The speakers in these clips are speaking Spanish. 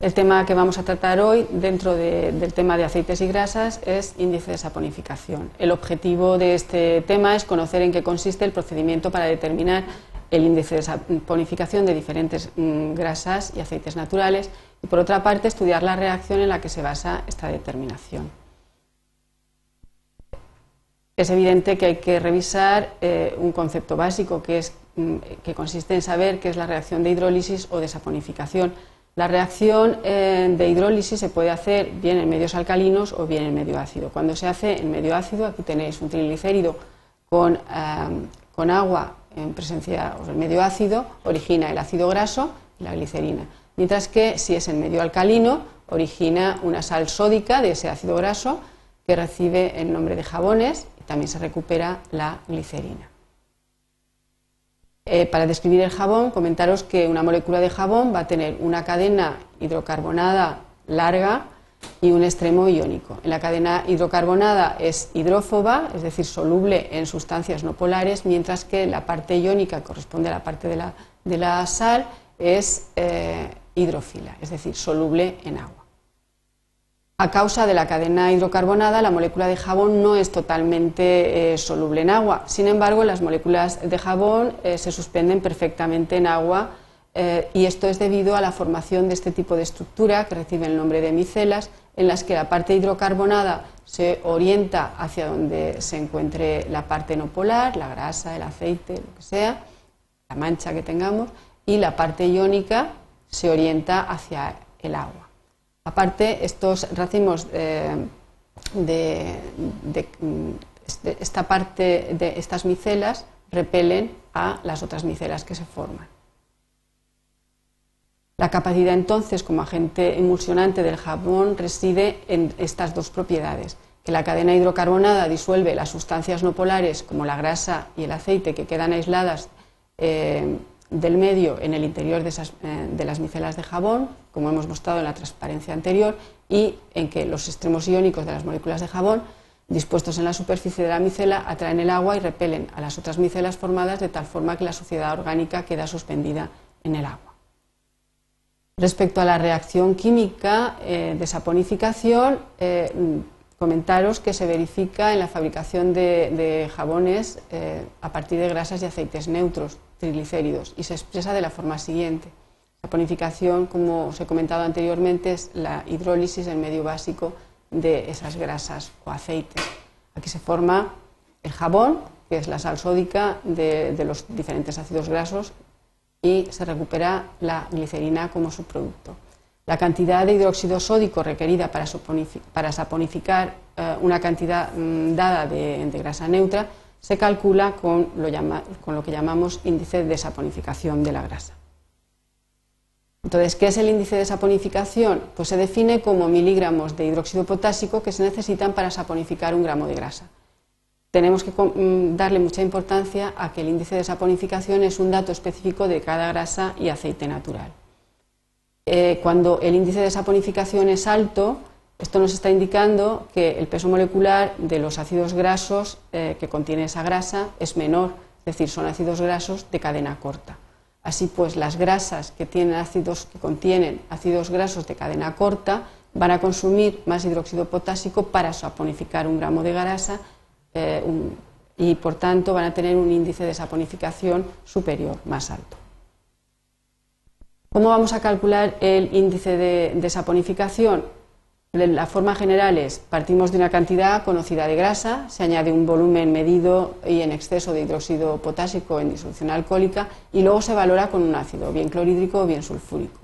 El tema que vamos a tratar hoy dentro del tema de aceites y grasas es índice de saponificación. El objetivo de este tema es conocer en qué consiste el procedimiento para determinar el índice de saponificación de diferentes mm, grasas y aceites naturales y por otra parte estudiar la reacción en la que se basa esta determinación. Es evidente que hay que revisar eh, un concepto básico que, es, mm, que consiste en saber qué es la reacción de hidrólisis o de saponificación la reacción eh, de hidrólisis se puede hacer bien en medios alcalinos o bien en medio ácido. Cuando se hace en medio ácido, aquí tenéis un triglicérido con, eh, agua en presencia o en medio ácido, origina el ácido graso y la glicerina. Mientras que si es en medio alcalino, origina una sal sódica de ese ácido graso que recibe el nombre de jabones y también se recupera la glicerina. Eh, para describir el jabón, comentaros que una molécula de jabón va a tener una cadena hidrocarbonada larga y un extremo iónico. En la cadena hidrocarbonada es hidrófoba, es decir, soluble en sustancias no polares, mientras que la parte iónica, corresponde a la parte de la, sal, es eh, hidrófila, es decir, soluble en agua. A causa de la cadena hidrocarbonada, la molécula de jabón no es totalmente eh, soluble en agua. Sin embargo, las moléculas de jabón eh, se suspenden perfectamente en agua eh, y esto es debido a la formación de este tipo de estructura que recibe el nombre de micelas, en las que la parte hidrocarbonada se orienta hacia donde se encuentre la parte no polar, la grasa, el aceite, lo que sea, la mancha que tengamos, y la parte iónica se orienta hacia el agua. Aparte, estos racimos eh, de, esta parte de estas micelas repelen a las otras micelas que se forman. La capacidad entonces como agente emulsionante del jabón reside en estas dos propiedades, que la cadena hidrocarbonada disuelve las sustancias no polares como la grasa y el aceite que quedan aisladas eh, del medio en el interior eh, de, las micelas de jabón, como hemos mostrado en la transparencia anterior, y en que los extremos iónicos de las moléculas de jabón, dispuestos en la superficie de la micela, atraen el agua y repelen a las otras micelas formadas de tal forma que la suciedad orgánica queda suspendida en el agua. Respecto a la reacción química eh, de saponificación, eh, comentaros que se verifica en la fabricación de, jabones a partir de grasas y aceites neutros triglicéridos y se expresa de la forma siguiente. La ponificación, como os he comentado anteriormente, es la hidrólisis, el medio básico de esas grasas o aceites. Aquí se forma el jabón, que es la sal sódica de, los diferentes ácidos grasos, y se recupera la glicerina como subproducto. La cantidad de hidróxido sódico requerida para, saponificar eh, una cantidad mm, dada de grasa neutra se calcula con lo, que llamamos índice de saponificación de la grasa. Entonces, ¿qué es el índice de saponificación? Pues se define como miligramos de hidróxido potásico que se necesitan para saponificar un gramo de grasa. Tenemos que mm, darle mucha importancia a que el índice de saponificación es un dato específico de cada grasa y aceite natural. Eh, cuando el índice de saponificación es alto, esto nos está indicando que el peso molecular de los ácidos grasos eh, que contiene esa grasa es menor, es decir, son ácidos grasos de cadena corta. Así pues, las grasas que, tienen ácidos, que contienen ácidos grasos de cadena corta van a consumir más hidróxido potásico para saponificar un gramo de grasa eh, y, por tanto, van a tener un índice de saponificación superior, más alto. ¿Cómo vamos a calcular el índice de saponificación? La forma general es, partimos de una cantidad conocida de grasa, se añade un volumen medido y en exceso de hidróxido potásico en disolución alcohólica y luego se valora con un ácido, bien clorhídrico o bien sulfúrico.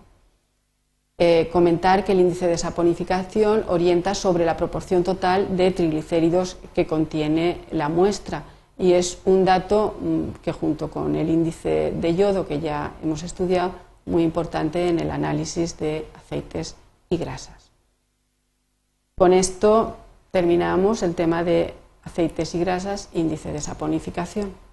Eh, comentar que el índice de saponificación orienta sobre la proporción total de triglicéridos que contiene la muestra y es un dato mm, que junto con el índice de yodo que ya hemos estudiado, muy importante en el análisis de aceites y grasas. Con esto terminamos el tema de aceites y grasas, índice de saponificación.